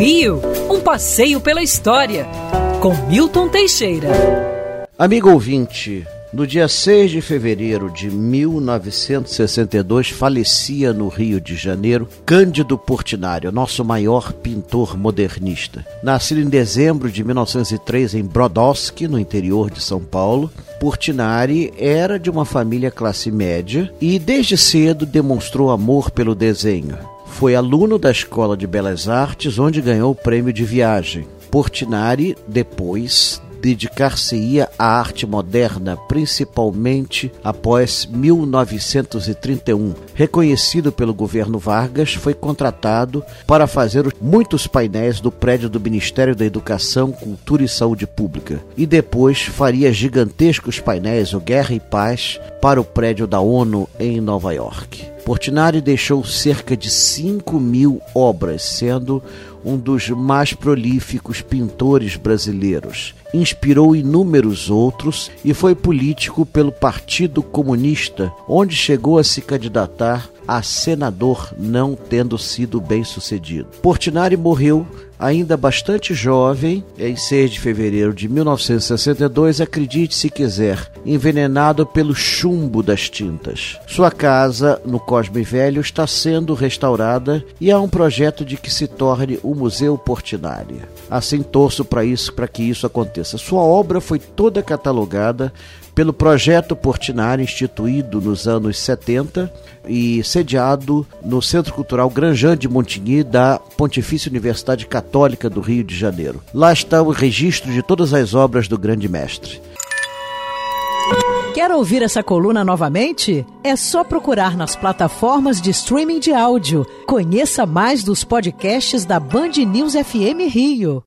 Rio, um passeio pela história, com Milton Teixeira. Amigo ouvinte, no dia 6 de fevereiro de 1962, falecia no Rio de Janeiro Cândido Portinari, nosso maior pintor modernista. Nascido em dezembro de 1903 em Brodowski, no interior de São Paulo, Portinari era de uma família classe média e desde cedo demonstrou amor pelo desenho. Foi aluno da Escola de Belas Artes, onde ganhou o prêmio de viagem. Portinari, depois, dedicar-se-ia à arte moderna, principalmente após 1931. Reconhecido pelo governo Vargas, foi contratado para fazer muitos painéis do prédio do Ministério da Educação, Cultura e Saúde Pública. E depois faria gigantescos painéis, o Guerra e Paz, para o prédio da ONU em Nova York. Portinari deixou cerca de 5 mil obras, sendo um dos mais prolíficos pintores brasileiros. Inspirou inúmeros outros e foi político pelo Partido Comunista, onde chegou a se candidatar a senador, não tendo sido bem sucedido. Portinari morreu ainda bastante jovem, em 6 de fevereiro de 1962, acredite se quiser, envenenado pelo chumbo das tintas. Sua casa, no Cosme Velho, está sendo restaurada e há um projeto de que se torne o Museu Portinari. Assim torço para isso, para que isso aconteça. Sua obra foi toda catalogada pelo projeto Portinari, instituído nos anos 70 e sediado no Centro Cultural Granjan de Montigny da Pontifícia Universidade Católica do Rio de Janeiro. Lá está o registro de todas as obras do grande mestre. Quer ouvir essa coluna novamente? É só procurar nas plataformas de streaming de áudio. Conheça mais dos podcasts da Band News FM Rio.